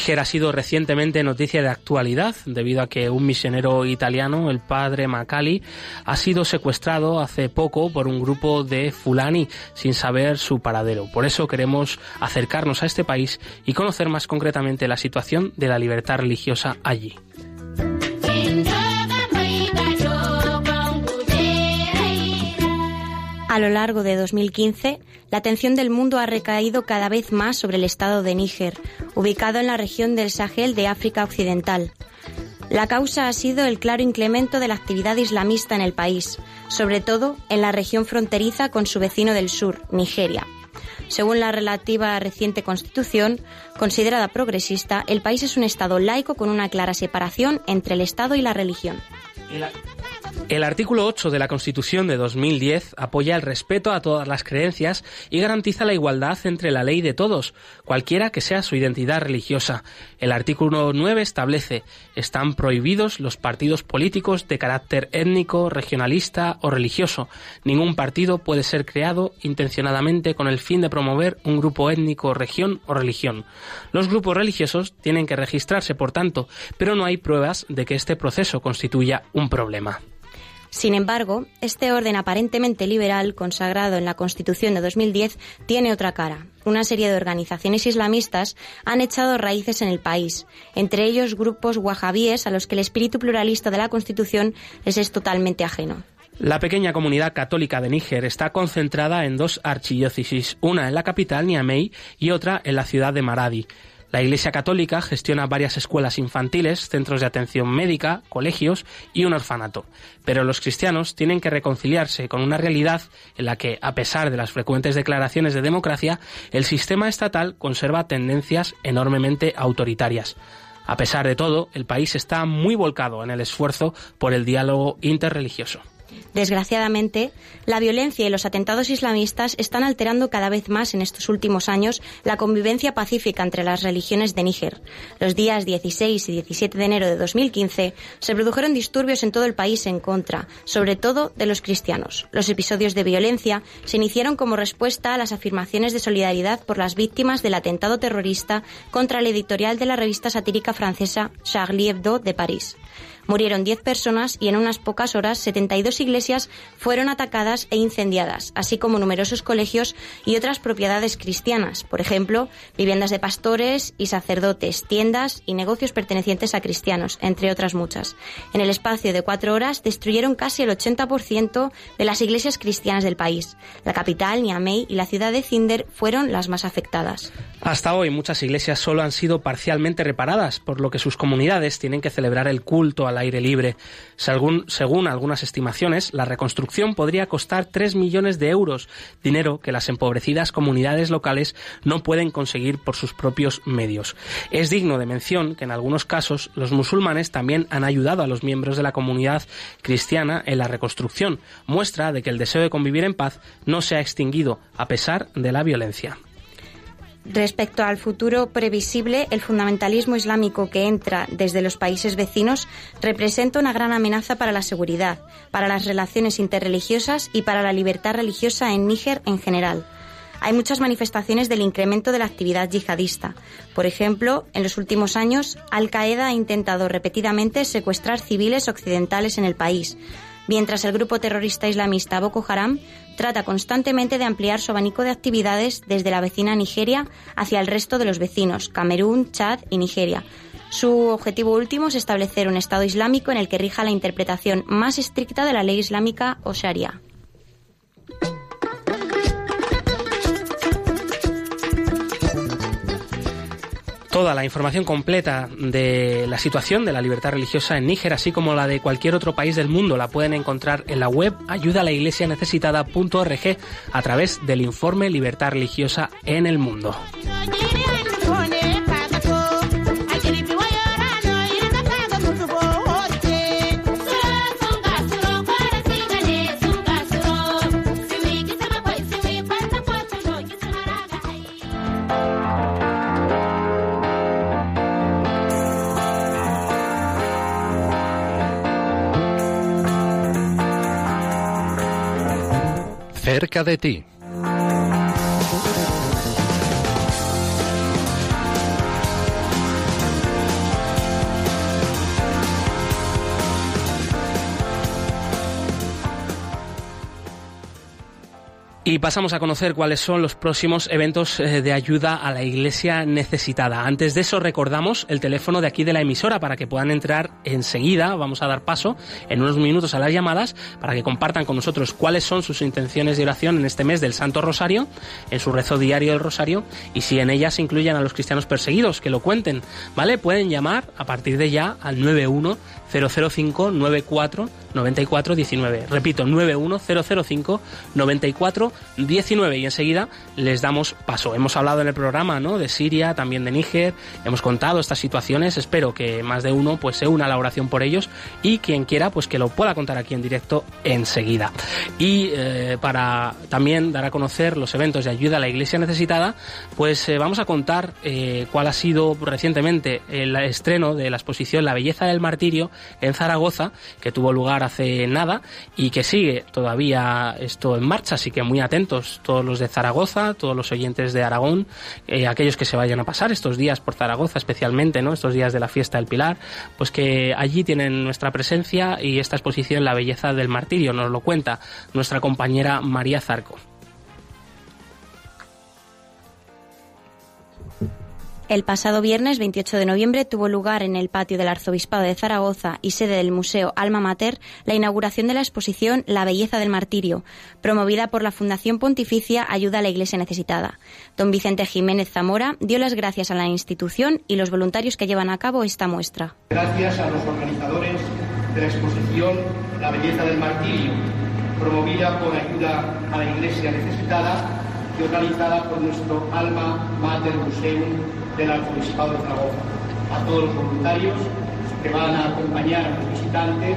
Níger ha sido recientemente noticia de actualidad debido a que un misionero italiano, el padre Macali, ha sido secuestrado hace poco por un grupo de fulani sin saber su paradero. Por eso queremos acercarnos a este país y conocer más concretamente la situación de la libertad religiosa allí. A lo largo de 2015, la atención del mundo ha recaído cada vez más sobre el estado de Níger, ubicado en la región del Sahel de África Occidental. La causa ha sido el claro incremento de la actividad islamista en el país, sobre todo en la región fronteriza con su vecino del sur, Nigeria. Según la relativa reciente constitución, considerada progresista, el país es un Estado laico con una clara separación entre el Estado y la religión. El artículo 8 de la Constitución de 2010 apoya el respeto a todas las creencias y garantiza la igualdad entre la ley de todos, cualquiera que sea su identidad religiosa. El artículo 9 establece están prohibidos los partidos políticos de carácter étnico, regionalista o religioso. Ningún partido puede ser creado intencionadamente con el fin de promover un grupo étnico, región o religión. Los grupos religiosos tienen que registrarse, por tanto, pero no hay pruebas de que este proceso constituya un problema. Sin embargo, este orden aparentemente liberal, consagrado en la Constitución de 2010, tiene otra cara. Una serie de organizaciones islamistas han echado raíces en el país, entre ellos grupos wahabíes a los que el espíritu pluralista de la Constitución les es totalmente ajeno. La pequeña comunidad católica de Níger está concentrada en dos archidiócesis, una en la capital, Niamey, y otra en la ciudad de Maradi. La Iglesia Católica gestiona varias escuelas infantiles, centros de atención médica, colegios y un orfanato. Pero los cristianos tienen que reconciliarse con una realidad en la que, a pesar de las frecuentes declaraciones de democracia, el sistema estatal conserva tendencias enormemente autoritarias. A pesar de todo, el país está muy volcado en el esfuerzo por el diálogo interreligioso. Desgraciadamente, la violencia y los atentados islamistas están alterando cada vez más en estos últimos años la convivencia pacífica entre las religiones de Níger. Los días 16 y 17 de enero de 2015 se produjeron disturbios en todo el país en contra, sobre todo de los cristianos. Los episodios de violencia se iniciaron como respuesta a las afirmaciones de solidaridad por las víctimas del atentado terrorista contra la editorial de la revista satírica francesa Charlie Hebdo de París. Murieron 10 personas y en unas pocas horas 72 iglesias fueron atacadas e incendiadas, así como numerosos colegios y otras propiedades cristianas, por ejemplo, viviendas de pastores y sacerdotes, tiendas y negocios pertenecientes a cristianos, entre otras muchas. En el espacio de cuatro horas destruyeron casi el 80% de las iglesias cristianas del país. La capital, Niamey, y la ciudad de Cinder fueron las más afectadas. Hasta hoy muchas iglesias solo han sido parcialmente reparadas, por lo que sus comunidades tienen que celebrar el culto al aire libre. Según, algunas estimaciones, la reconstrucción podría costar 3 millones de euros, dinero que las empobrecidas comunidades locales no pueden conseguir por sus propios medios. Es digno de mención que en algunos casos los musulmanes también han ayudado a los miembros de la comunidad cristiana en la reconstrucción, muestra de que el deseo de convivir en paz no se ha extinguido a pesar de la violencia. Respecto al futuro previsible, el fundamentalismo islámico que entra desde los países vecinos representa una gran amenaza para la seguridad, para las relaciones interreligiosas y para la libertad religiosa en Níger en general. Hay muchas manifestaciones del incremento de la actividad yihadista. Por ejemplo, en los últimos años, Al Qaeda ha intentado repetidamente secuestrar civiles occidentales en el país, mientras el grupo terrorista islamista Boko Haram trata constantemente de ampliar su abanico de actividades desde la vecina Nigeria hacia el resto de los vecinos, Camerún, Chad y Nigeria. Su objetivo último es establecer un Estado islámico en el que rija la interpretación más estricta de la ley islámica o Sharia. Toda la información completa de la situación de la libertad religiosa en Níger, así como la de cualquier otro país del mundo, la pueden encontrar en la web ayudalaiglesianecesitada.org a través del informe Libertad Religiosa en el Mundo. Cerca de ti. Pasamos a conocer cuáles son los próximos eventos eh, de ayuda a la iglesia necesitada. Antes de eso recordamos el teléfono de aquí de la emisora para que puedan entrar enseguida. Vamos a dar paso en unos minutos a las llamadas para que compartan con nosotros cuáles son sus intenciones de oración en este mes del Santo Rosario, en su rezo diario del Rosario y si en ellas incluyen a los cristianos perseguidos, que lo cuenten. ¿Vale? Pueden llamar a partir de ya al 91 005 94 94 19. Repito, 91 005 94 19 y enseguida les damos paso. Hemos hablado en el programa, ¿no? De Siria, también de Níger, hemos contado estas situaciones. Espero que más de uno pues se una a la oración por ellos y quien quiera pues que lo pueda contar aquí en directo enseguida. Y eh, para también dar a conocer los eventos de ayuda a la Iglesia necesitada, pues eh, vamos a contar eh, cuál ha sido recientemente el estreno de la exposición La belleza del martirio en Zaragoza, que tuvo lugar hace nada y que sigue todavía esto en marcha, así que muy atentos todos los de Zaragoza, todos los oyentes de Aragón, eh, aquellos que se vayan a pasar estos días por Zaragoza especialmente, ¿no? estos días de la fiesta del Pilar, pues que allí tienen nuestra presencia y esta exposición La belleza del martirio, nos lo cuenta nuestra compañera María Zarco. El pasado viernes 28 de noviembre tuvo lugar en el patio del Arzobispado de Zaragoza y sede del Museo Alma Mater la inauguración de la exposición La belleza del martirio, promovida por la Fundación Pontificia Ayuda a la Iglesia Necesitada. Don Vicente Jiménez Zamora dio las gracias a la institución y los voluntarios que llevan a cabo esta muestra. Gracias a los organizadores de la exposición La belleza del martirio, promovida por Ayuda a la Iglesia Necesitada y organizada por nuestro Alma Mater Museum del Arzobispado de Zaragoza, a todos los voluntarios que van a acompañar a los visitantes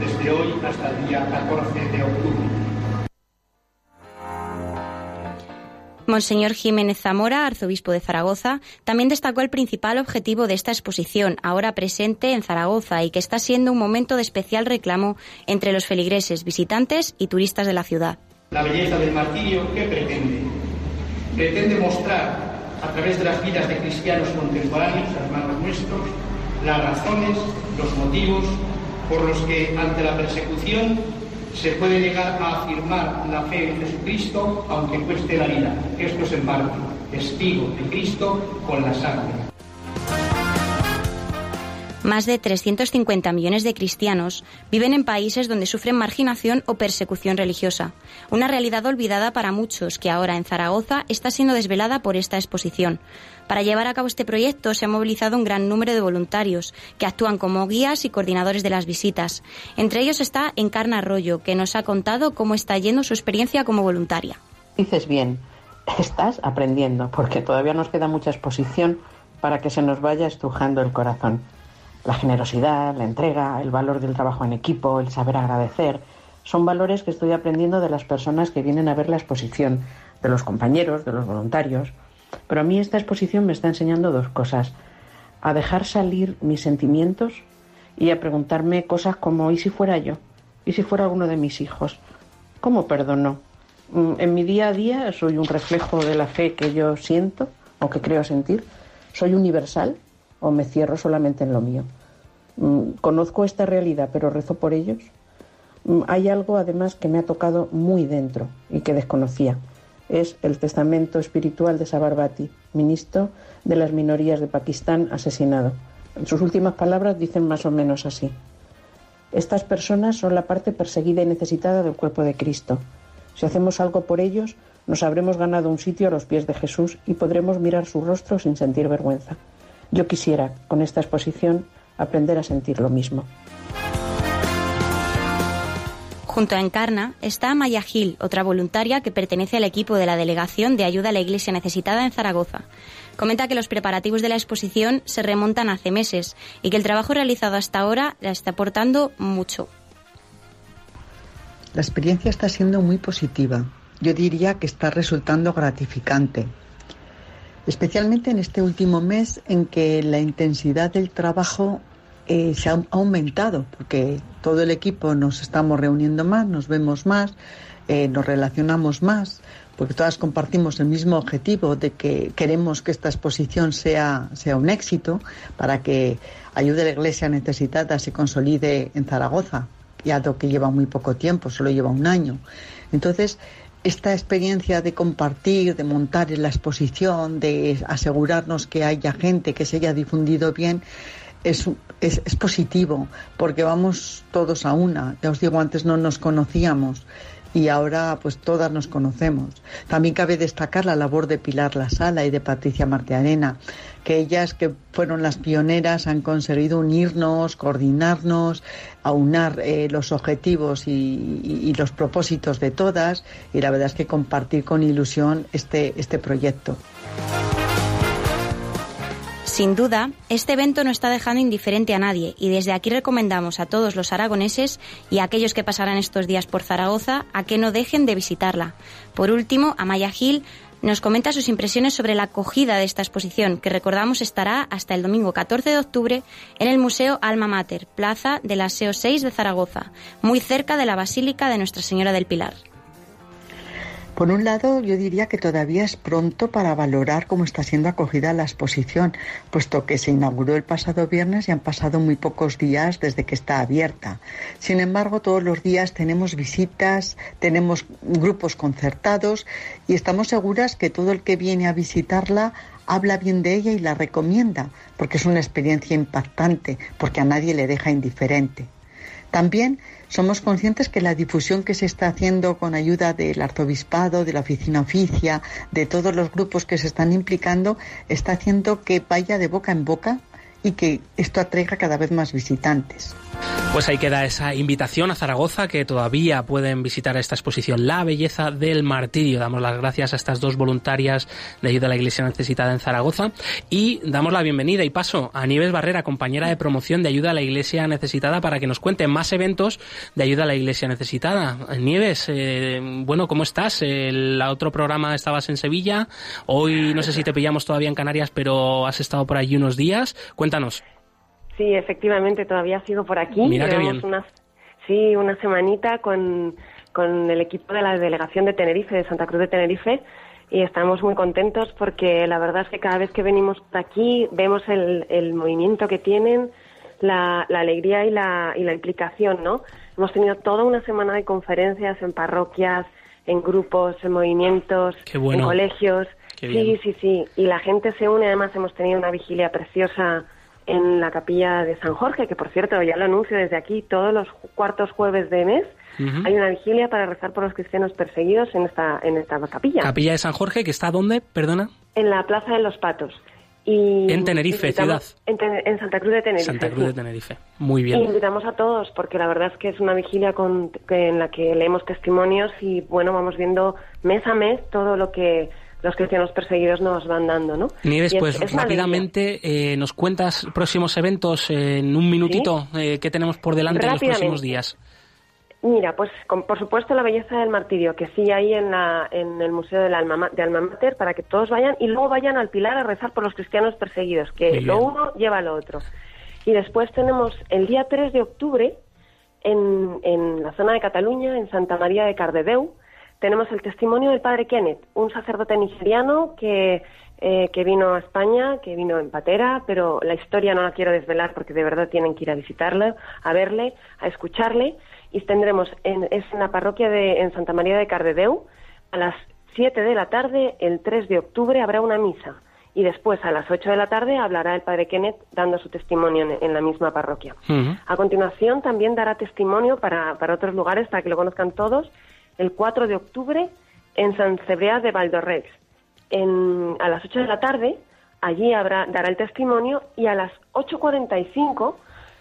desde hoy hasta el día 14 de octubre. Monseñor Jiménez Zamora, arzobispo de Zaragoza, también destacó el principal objetivo de esta exposición, ahora presente en Zaragoza y que está siendo un momento de especial reclamo entre los feligreses, visitantes y turistas de la ciudad. La belleza del martirio, ¿qué pretende? Pretende mostrar a través de las vidas de cristianos contemporáneos, hermanos nuestros, las razones, los motivos por los que ante la persecución se puede llegar a afirmar la fe en Jesucristo aunque cueste la vida. Esto es en parte testigo de Cristo con la sangre. Más de 350 millones de cristianos viven en países donde sufren marginación o persecución religiosa, una realidad olvidada para muchos que ahora en Zaragoza está siendo desvelada por esta exposición. Para llevar a cabo este proyecto se ha movilizado un gran número de voluntarios que actúan como guías y coordinadores de las visitas. Entre ellos está Encarna Arroyo, que nos ha contado cómo está yendo su experiencia como voluntaria. Dices bien, estás aprendiendo, porque todavía nos queda mucha exposición para que se nos vaya estrujando el corazón. La generosidad, la entrega, el valor del trabajo en equipo, el saber agradecer, son valores que estoy aprendiendo de las personas que vienen a ver la exposición, de los compañeros, de los voluntarios. Pero a mí esta exposición me está enseñando dos cosas. A dejar salir mis sentimientos y a preguntarme cosas como ¿y si fuera yo? ¿Y si fuera alguno de mis hijos? ¿Cómo perdono? Mm, en mi día a día soy un reflejo de la fe que yo siento o que creo sentir. Soy universal o me cierro solamente en lo mío. Mm, conozco esta realidad, pero rezo por ellos. Mm, hay algo además que me ha tocado muy dentro y que desconocía. Es el testamento espiritual de Sabarbati, ministro de las minorías de Pakistán asesinado. Sus últimas palabras dicen más o menos así. Estas personas son la parte perseguida y necesitada del cuerpo de Cristo. Si hacemos algo por ellos, nos habremos ganado un sitio a los pies de Jesús y podremos mirar su rostro sin sentir vergüenza. Yo quisiera, con esta exposición, aprender a sentir lo mismo. Junto a Encarna está Maya Gil, otra voluntaria que pertenece al equipo de la Delegación de Ayuda a la Iglesia Necesitada en Zaragoza. Comenta que los preparativos de la exposición se remontan hace meses y que el trabajo realizado hasta ahora la está aportando mucho. La experiencia está siendo muy positiva. Yo diría que está resultando gratificante especialmente en este último mes en que la intensidad del trabajo eh, se ha aumentado, porque todo el equipo nos estamos reuniendo más, nos vemos más, eh, nos relacionamos más, porque todas compartimos el mismo objetivo de que queremos que esta exposición sea, sea un éxito para que ayude a la Iglesia necesitada se consolide en Zaragoza, ya que lleva muy poco tiempo, solo lleva un año. Entonces, esta experiencia de compartir, de montar en la exposición, de asegurarnos que haya gente que se haya difundido bien, es, es, es, positivo, porque vamos todos a una. Ya os digo, antes no nos conocíamos y ahora pues todas nos conocemos. También cabe destacar la labor de Pilar La Sala y de Patricia Martearena, que ellas que fueron las pioneras han conseguido unirnos, coordinarnos, aunar eh, los objetivos y, y, los propósitos de todas y la verdad es que compartir con ilusión este, este proyecto. Sin duda, este evento no está dejando indiferente a nadie y desde aquí recomendamos a todos los aragoneses y a aquellos que pasarán estos días por Zaragoza a que no dejen de visitarla. Por último, Amaya Gil nos comenta sus impresiones sobre la acogida de esta exposición, que recordamos estará hasta el domingo 14 de octubre en el Museo Alma Mater, Plaza de la SEO 6 de Zaragoza, muy cerca de la Basílica de Nuestra Señora del Pilar. Por un lado, yo diría que todavía es pronto para valorar cómo está siendo acogida la exposición, puesto que se inauguró el pasado viernes y han pasado muy pocos días desde que está abierta. Sin embargo, todos los días tenemos visitas, tenemos grupos concertados y estamos seguras que todo el que viene a visitarla habla bien de ella y la recomienda, porque es una experiencia impactante, porque a nadie le deja indiferente. También somos conscientes que la difusión que se está haciendo con ayuda del arzobispado, de la oficina oficia, de todos los grupos que se están implicando, está haciendo que vaya de boca en boca y que esto atraiga cada vez más visitantes. Pues ahí queda esa invitación a Zaragoza que todavía pueden visitar esta exposición La belleza del martirio. Damos las gracias a estas dos voluntarias de ayuda a la Iglesia necesitada en Zaragoza y damos la bienvenida y paso a Nieves Barrera, compañera de promoción de ayuda a la Iglesia necesitada para que nos cuente más eventos de ayuda a la Iglesia necesitada. Nieves, eh, bueno, ¿cómo estás? El otro programa estabas en Sevilla, hoy no sé si te pillamos todavía en Canarias, pero has estado por allí unos días. Sí, efectivamente, todavía sigo por aquí. Mira qué bien. Una, sí, una semanita con, con el equipo de la delegación de Tenerife, de Santa Cruz de Tenerife, y estamos muy contentos porque la verdad es que cada vez que venimos por aquí vemos el, el movimiento que tienen, la, la alegría y la, y la implicación, ¿no? Hemos tenido toda una semana de conferencias en parroquias, en grupos, en movimientos, en colegios. sí, sí, sí. Y la gente se une. Además, hemos tenido una vigilia preciosa en la capilla de San Jorge, que por cierto ya lo anuncio desde aquí, todos los cuartos jueves de mes hay una vigilia para rezar por los cristianos perseguidos en esta, en esta capilla. Capilla de San Jorge, que está dónde, perdona? En la Plaza de los Patos. Y en Tenerife, ciudad. En, Santa Cruz de Tenerife. Santa Cruz de Tenerife. Muy bien. Y invitamos a todos, porque la verdad es que es una vigilia con, en la que leemos testimonios y, bueno, vamos viendo mes a mes todo lo que los cristianos perseguidos nos van dando, ¿no? Nieves, pues rápidamente eh, nos cuentas próximos eventos en un minutito eh, qué tenemos por delante en los próximos días. Mira, pues por supuesto la belleza del martirio, que sí hay en, la, en el Museo del Alma, de Alma Mater, para que todos vayan y luego vayan al Pilar a rezar por los cristianos perseguidos, que lo uno lleva a lo otro. Y después tenemos el día 3 de octubre, en, en la zona de Cataluña, en Santa María de Cardedeu, tenemos el testimonio del padre Kenneth, un sacerdote nigeriano que, eh, que vino a España, que vino en patera, pero la historia no la quiero desvelar porque de verdad tienen que ir a visitarle, a verle, a escucharle. Y tendremos, en, es en la parroquia de en Santa María de Cardedeu, a las 7 de la tarde, el 3 de octubre, habrá una misa. Y después, a las 8 de la tarde, hablará el padre Kenneth dando su testimonio en, la misma parroquia. A continuación, también dará testimonio para, para otros lugares, para que lo conozcan todos, el 4 de octubre en San Cebrián de Valdorrex. En, a las 8 de la tarde, allí habrá, dará el testimonio y a las 8.45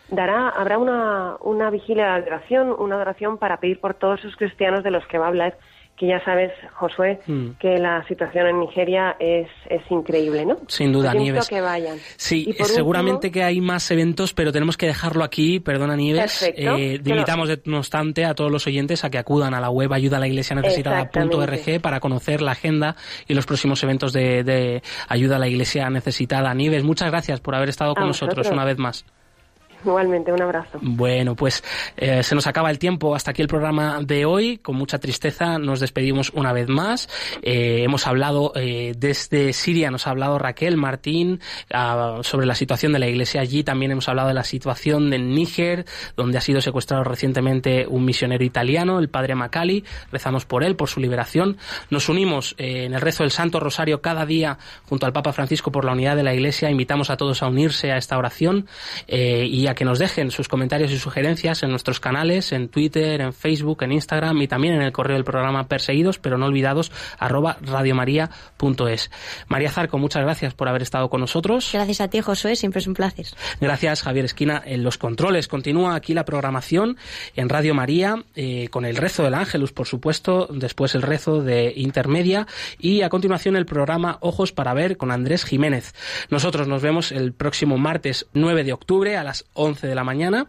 dará, habrá una, una vigilia de adoración, una adoración para pedir por todos esos cristianos de los que va a hablar que ya sabes, Josué, mm. que la situación en Nigeria es, es increíble, ¿no? Sin duda, Nieves. que vayan. Sí, seguramente que hay más eventos, pero tenemos que dejarlo aquí, perdona Nieves. Eh, invitamos, no obstante, a todos los oyentes a que acudan a la web ayuda a la iglesia necesitada.org para conocer la agenda y los próximos eventos de, ayuda a la iglesia necesitada. Nieves, muchas gracias por haber estado con nosotros una vez más. Igualmente, un abrazo. Bueno, pues eh, se nos acaba el tiempo. Hasta aquí el programa de hoy. Con mucha tristeza nos despedimos una vez más. Eh, hemos hablado eh, desde Siria, nos ha hablado Raquel Martín ah, sobre la situación de la iglesia allí. También hemos hablado de la situación de Níger, donde ha sido secuestrado recientemente un misionero italiano, el padre Macali. Rezamos por él, por su liberación. Nos unimos en el rezo del Santo Rosario cada día junto al Papa Francisco por la unidad de la iglesia. Invitamos a todos a unirse a esta oración y que nos dejen sus comentarios y sugerencias en nuestros canales, en Twitter, en Facebook, en Instagram y también en el correo del programa Perseguidos, pero no olvidados, arroba radiomaria.es. María Zarco, muchas gracias por haber estado con nosotros. Gracias a ti, Josué, siempre es un placer. Gracias, Javier Esquina, en los controles. Continúa aquí la programación en Radio María, eh, con el rezo del Ángelus, por supuesto, después el rezo de Intermedia y a continuación el programa Ojos para Ver con Andrés Jiménez. Nosotros nos vemos el próximo martes 9 de octubre a las 11 de la mañana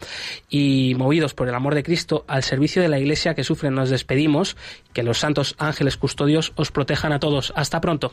y movidos por el amor de Cristo al servicio de la Iglesia que sufre nos despedimos. Que los santos ángeles custodios os protejan a todos. Hasta pronto.